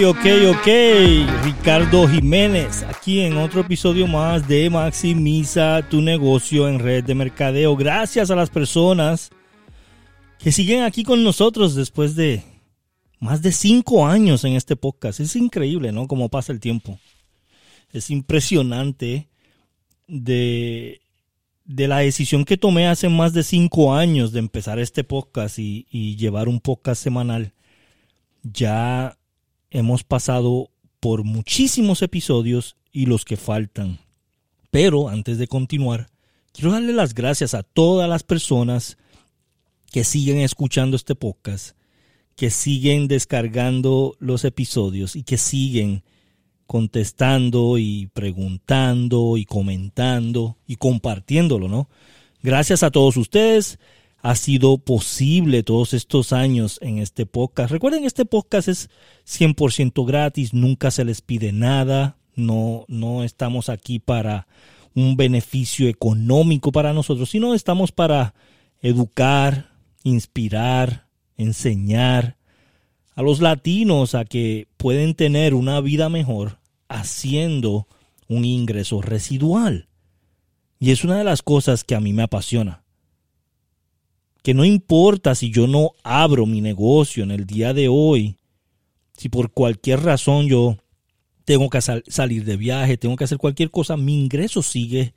ok, ok. Ricardo Jiménez, aquí en otro episodio más de Maximiza tu negocio en red de mercadeo. Gracias a las personas que siguen aquí con nosotros después de más de cinco años en este podcast. Es increíble, ¿no? Cómo pasa el tiempo. Es impresionante de, de la decisión que tomé hace más de cinco años de empezar este podcast y, y llevar un podcast semanal. Ya hemos pasado por muchísimos episodios y los que faltan. Pero antes de continuar, quiero darle las gracias a todas las personas que siguen escuchando este podcast, que siguen descargando los episodios y que siguen contestando y preguntando y comentando y compartiéndolo, ¿no? Gracias a todos ustedes ha sido posible todos estos años en este podcast. Recuerden, este podcast es 100% gratis, nunca se les pide nada, no, no estamos aquí para un beneficio económico para nosotros, sino estamos para educar, inspirar, enseñar a los latinos a que pueden tener una vida mejor haciendo un ingreso residual. Y es una de las cosas que a mí me apasiona que no importa si yo no abro mi negocio en el día de hoy, si por cualquier razón yo tengo que salir de viaje, tengo que hacer cualquier cosa, mi ingreso sigue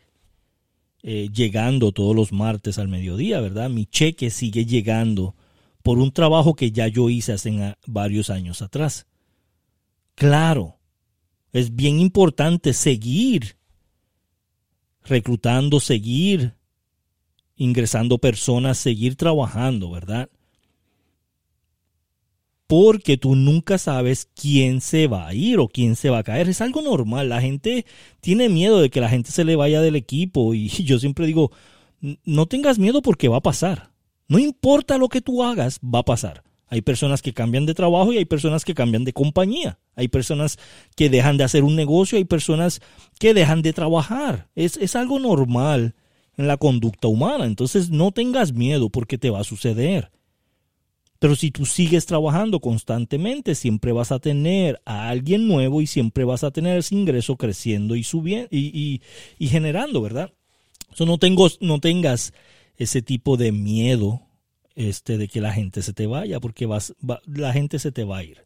eh, llegando todos los martes al mediodía, ¿verdad? Mi cheque sigue llegando por un trabajo que ya yo hice hace varios años atrás. Claro, es bien importante seguir reclutando, seguir ingresando personas, seguir trabajando, ¿verdad? Porque tú nunca sabes quién se va a ir o quién se va a caer. Es algo normal. La gente tiene miedo de que la gente se le vaya del equipo. Y yo siempre digo, no tengas miedo porque va a pasar. No importa lo que tú hagas, va a pasar. Hay personas que cambian de trabajo y hay personas que cambian de compañía. Hay personas que dejan de hacer un negocio, hay personas que dejan de trabajar. Es, es algo normal en la conducta humana. Entonces no tengas miedo porque te va a suceder. Pero si tú sigues trabajando constantemente, siempre vas a tener a alguien nuevo y siempre vas a tener ese ingreso creciendo y subiendo y, generando, ¿verdad? So, no, no tengas ese tipo de miedo este, de que la gente se te vaya, porque vas, la gente se te va a ir.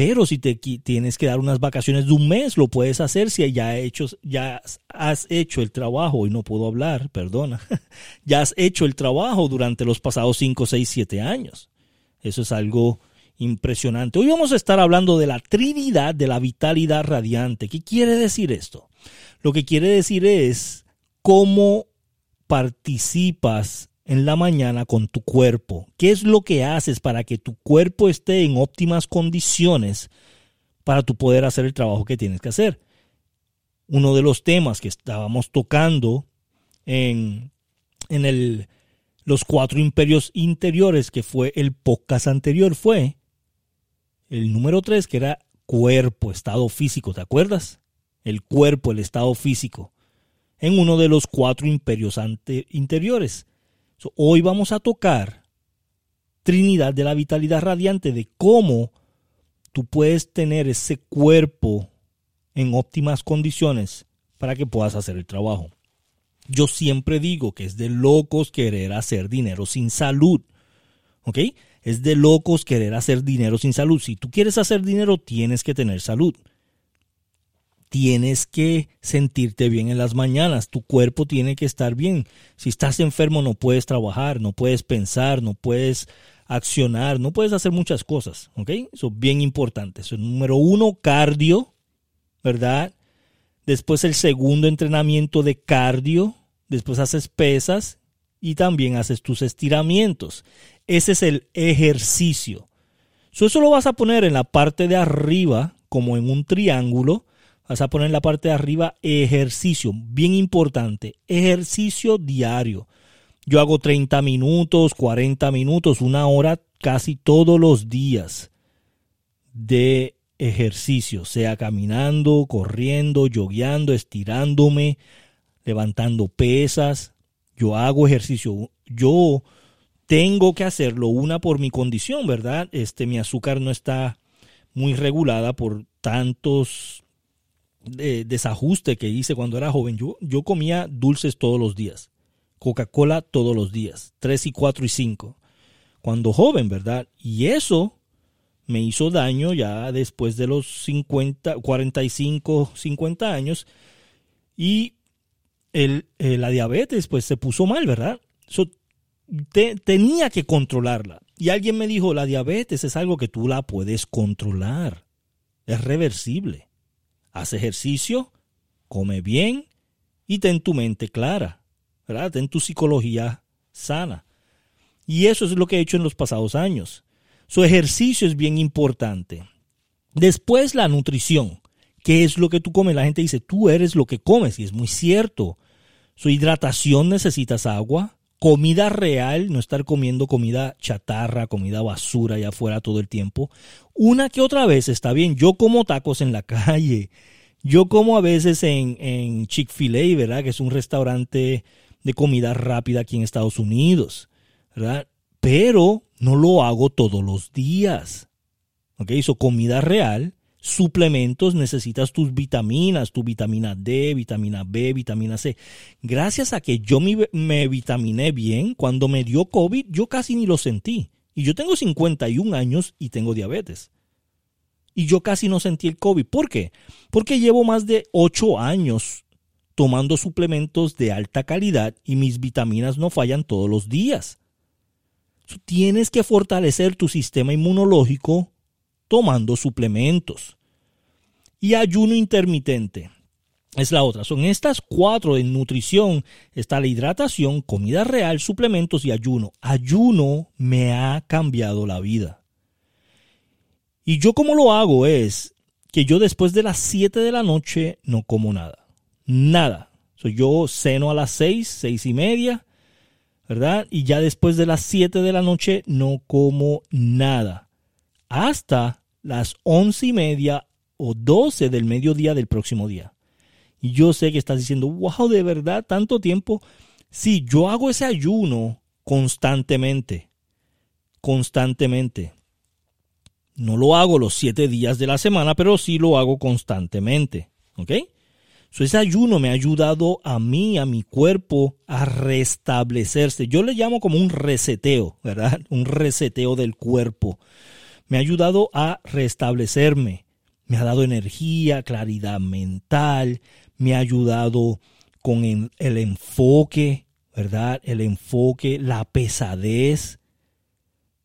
Pero si te tienes que dar unas vacaciones de un mes, lo puedes hacer si ya, has hecho el trabajo, y no puedo hablar, perdona, ya has hecho el trabajo durante los pasados 5, 6, 7 años. Eso es algo impresionante. Hoy vamos a estar hablando de la Trinidad de la vitalidad radiante. ¿Qué quiere decir esto? Lo que quiere decir es cómo participas en la mañana con tu cuerpo? ¿Qué es lo que haces para que tu cuerpo esté en óptimas condiciones para tu poder hacer el trabajo que tienes que hacer? Uno de los temas que estábamos tocando en, en el, los cuatro imperios interiores, que fue el podcast anterior, fue el número tres, que era cuerpo, estado físico, ¿te acuerdas? El cuerpo, el estado físico, en uno de los cuatro imperios interiores hoy vamos a tocar Trinidad de la Vitalidad Radiante, de cómo tú puedes tener ese cuerpo en óptimas condiciones para que puedas hacer el trabajo. Yo siempre digo que es de locos querer hacer dinero sin salud. ¿Ok? Es de locos querer hacer dinero sin salud. Si tú quieres hacer dinero, tienes que tener salud tienes que sentirte bien en las mañanas, tu cuerpo tiene que estar bien. Si estás enfermo no puedes trabajar, no puedes pensar, no puedes accionar, no puedes hacer muchas cosas, ¿ok? Eso es bien importante. Eso número uno, cardio, ¿verdad? Después el segundo entrenamiento de cardio, después haces pesas y también haces tus estiramientos. Ese es el ejercicio. eso lo vas a poner en la parte de arriba, como en un triángulo, Vas a poner en la parte de arriba ejercicio, bien importante, ejercicio diario. Yo hago 30 minutos, 40 minutos, una hora casi todos los días de ejercicio, sea caminando, corriendo, yogueando, estirándome, levantando pesas. Yo hago ejercicio. Yo tengo que hacerlo, una por mi condición, ¿verdad? Este, mi azúcar no está muy regulada por tantos desajustes que hice cuando era joven. Yo, yo comía dulces todos los días, Coca-Cola todos los días, 3 y 4 y 5, cuando joven, ¿verdad? Y eso me hizo daño ya después de los 50, 45, 50 años. Y el, eh, la diabetes pues se puso mal, ¿verdad? tenía que controlarla. Y alguien me dijo, la diabetes es algo que tú la puedes controlar. Es reversible. Haz ejercicio, come bien y ten tu mente clara, ¿verdad? Ten tu psicología sana. Y eso es lo que he hecho en los pasados años. Su ejercicio es bien importante. Después la nutrición. ¿Qué es lo que tú comes? La gente dice, tú eres lo que comes y es muy cierto. Su hidratación necesitas agua, comida real, no estar comiendo comida chatarra, comida basura allá afuera todo el tiempo. Una que otra vez está bien. Yo como tacos en la calle. Yo como a veces en, en Chick-fil-A, ¿verdad? Que es un restaurante de comida rápida aquí en Estados Unidos, ¿verdad? Pero no lo hago todos los días. ¿Ok? Eso comida real suplementos necesitas tus vitaminas, tu vitamina D, vitamina B, vitamina C. Gracias a que yo me, me, vitaminé bien, cuando me dio COVID, yo casi ni lo sentí. Y yo tengo 51 años y tengo diabetes. Y yo casi no sentí el COVID. ¿Por qué? Porque llevo más de 8 años tomando suplementos de alta calidad y mis vitaminas no fallan todos los días. Tienes que fortalecer tu sistema inmunológico tomando suplementos. Y ayuno intermitente es la otra. Son estas cuatro de nutrición. Está la hidratación, comida real, suplementos y ayuno. Ayuno me ha cambiado la vida. Y yo como lo hago es que yo después de las 7 de la noche no como nada. Nada. yo ceno a las 6, seis y media, ¿verdad? Y ya después de las 7 de la noche no como nada. Hasta las once y media o doce del mediodía del próximo día. Y yo sé que estás diciendo, wow, de verdad, tanto tiempo. Sí, yo hago ese ayuno constantemente, constantemente. No lo hago los siete días de la semana, pero sí lo hago constantemente. ¿Ok? ese ayuno me ha ayudado a mí, a mi cuerpo, a restablecerse. Yo le llamo como un reseteo, ¿verdad? Un reseteo del cuerpo me ha ayudado a restablecerme, me ha dado energía, claridad mental, me ha ayudado con el enfoque, ¿verdad? El enfoque, la pesadez,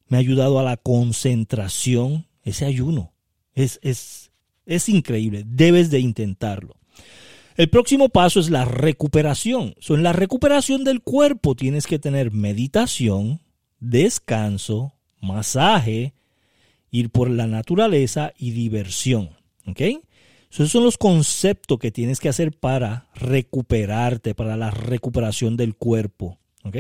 me ha ayudado a la concentración, ese ayuno. Es, es, es increíble, debes de intentarlo. El próximo paso es la recuperación. en la recuperación del cuerpo tienes que tener meditación, descanso, masaje, ir por la naturaleza y diversión. ¿Ok? esos son los conceptos que tienes que hacer para recuperarte, para la recuperación del cuerpo. ¿Ok?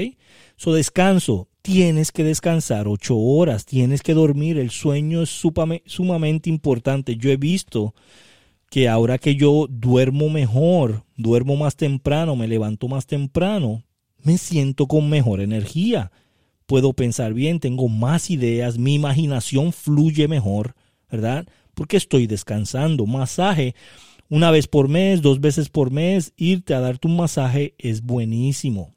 So, descanso. Tienes que descansar ocho horas, tienes que dormir. El sueño es sumamente importante. Yo he visto que ahora que yo duermo mejor, duermo más temprano, me levanto más temprano, me siento con mejor energía puedo pensar bien, tengo más ideas, mi imaginación fluye mejor, ¿verdad? Porque estoy descansando. Masaje una vez por mes, dos veces por mes, irte a darte un masaje es buenísimo.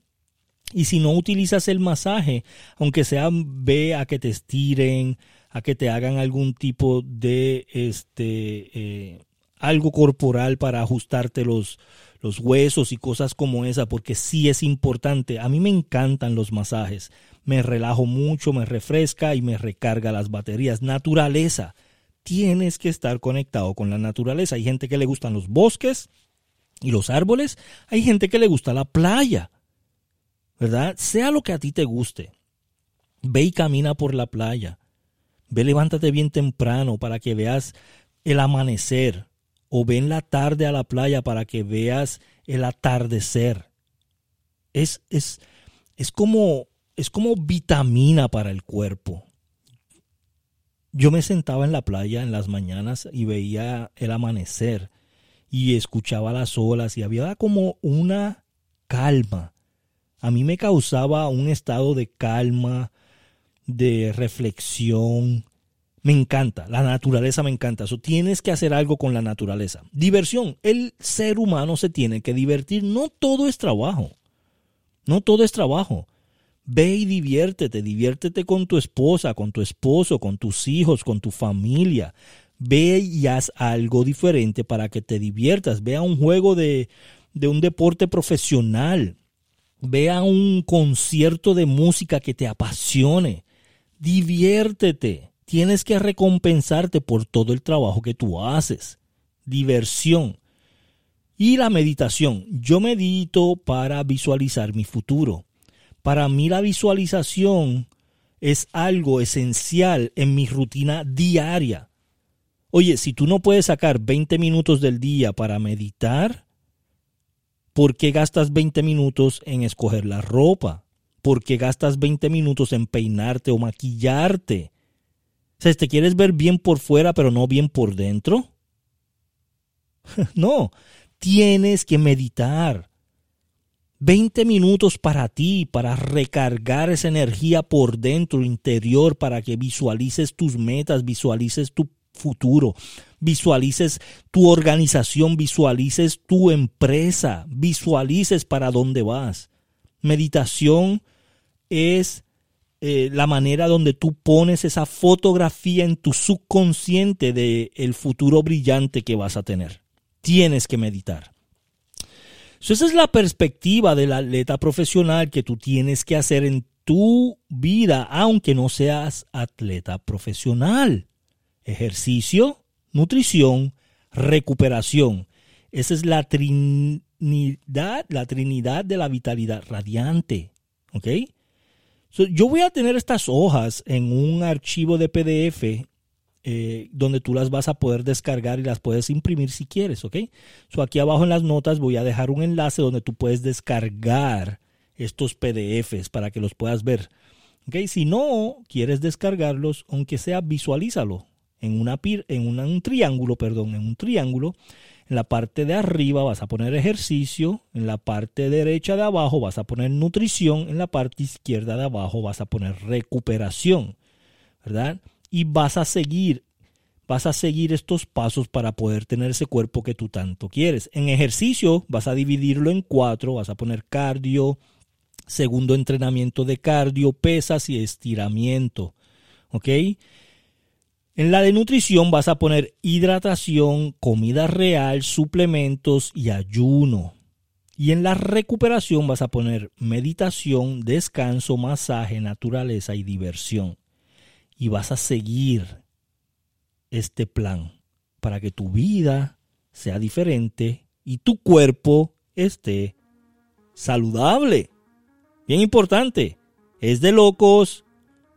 Y si no utilizas el masaje, aunque sea ve a que te estiren, a que te hagan algún tipo de este eh, algo corporal para ajustarte los, los huesos y cosas como esa, porque sí es importante. A mí me encantan los masajes me relajo mucho, me refresca y me recarga las baterías. Naturaleza. Tienes que estar conectado con la naturaleza. Hay gente que le gustan los bosques y los árboles. Hay gente que le gusta la playa. ¿Verdad? Sea lo que a ti te guste. Ve y camina por la playa. Ve, levántate bien temprano para que veas el amanecer. O ve en la tarde a la playa para que veas el atardecer. Es, es, es como es como vitamina para el cuerpo. Yo me sentaba en la playa en las mañanas y veía el amanecer y escuchaba las olas y había como una calma. A mí me causaba un estado de calma, de reflexión. Me encanta, la naturaleza me encanta. Eso tienes que hacer algo con la naturaleza. Diversión, el ser humano se tiene que divertir. No todo es trabajo. No todo es trabajo. Ve y diviértete, diviértete con tu esposa, con tu esposo, con tus hijos, con tu familia. Ve y haz algo diferente para que te diviertas. Ve a un juego de, de un deporte profesional. Ve a un concierto de música que te apasione. Diviértete. Tienes que recompensarte por todo el trabajo que tú haces. Diversión. Y la meditación. Yo medito para visualizar mi futuro. Para mí la visualización es algo esencial en mi rutina diaria. Oye, si tú no puedes sacar 20 minutos del día para meditar, ¿por qué gastas 20 minutos en escoger la ropa? ¿Por qué gastas 20 minutos en peinarte o maquillarte? O ¿te quieres ver bien por fuera pero no bien por dentro? no, tienes que meditar. 20 minutos para ti, para recargar esa energía por dentro, interior, para que visualices tus metas, visualices tu futuro, visualices tu organización, visualices tu empresa, visualices para dónde vas. Meditación es eh, la manera donde tú pones esa fotografía en tu subconsciente del el futuro brillante que vas a tener tienes que meditar. esa es la perspectiva del atleta profesional que tú tienes que hacer en tu vida, aunque no seas atleta profesional. Ejercicio, nutrición, recuperación. Esa es la trinidad, la trinidad de la vitalidad radiante. ¿Ok? Yo voy a tener estas hojas en un archivo de PDF eh, donde tú las vas a poder descargar y las puedes imprimir si quieres, ¿ok? So aquí abajo en las notas voy a dejar un enlace donde tú puedes descargar estos PDFs para que los puedas ver. ¿ok? Si no quieres descargarlos, aunque sea visualízalo en, una, en un triángulo, perdón, en un triángulo. En la parte de arriba vas a poner ejercicio, en la parte derecha de abajo vas a poner nutrición, en la parte izquierda de abajo vas a poner recuperación, ¿verdad? y vas a seguir, vas a seguir estos pasos para poder tener ese cuerpo que tú tanto quieres. En ejercicio vas a dividirlo en cuatro, vas a poner cardio, segundo entrenamiento de cardio, pesas y estiramiento. ¿Ok? En la de nutrición vas a poner hidratación, comida real, suplementos y ayuno. Y en la recuperación vas a poner meditación, descanso, masaje, naturaleza y diversión y vas a seguir este plan para que tu vida sea diferente y tu cuerpo esté saludable. Bien importante, es de locos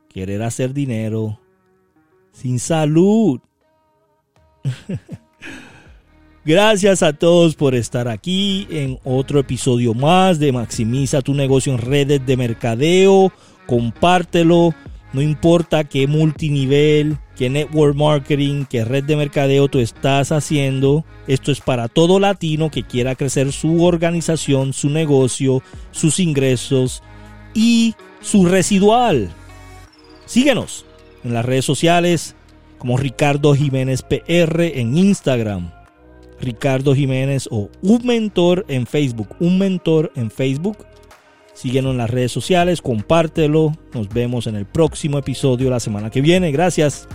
querer hacer dinero sin salud. Gracias a todos por estar aquí en otro episodio más de Maximiza tu negocio en redes de mercadeo. Compártelo no importa qué multinivel, qué network marketing, qué red de mercadeo tú estás haciendo, esto es para todo latino que quiera crecer su organización, su negocio, sus ingresos y su residual. Síguenos en las redes sociales como Ricardo Jiménez PR en Instagram, Ricardo Jiménez o un mentor en Facebook, un mentor en Facebook Síguenos en las redes sociales, compártelo. Nos vemos en el próximo episodio la semana que viene. Gracias.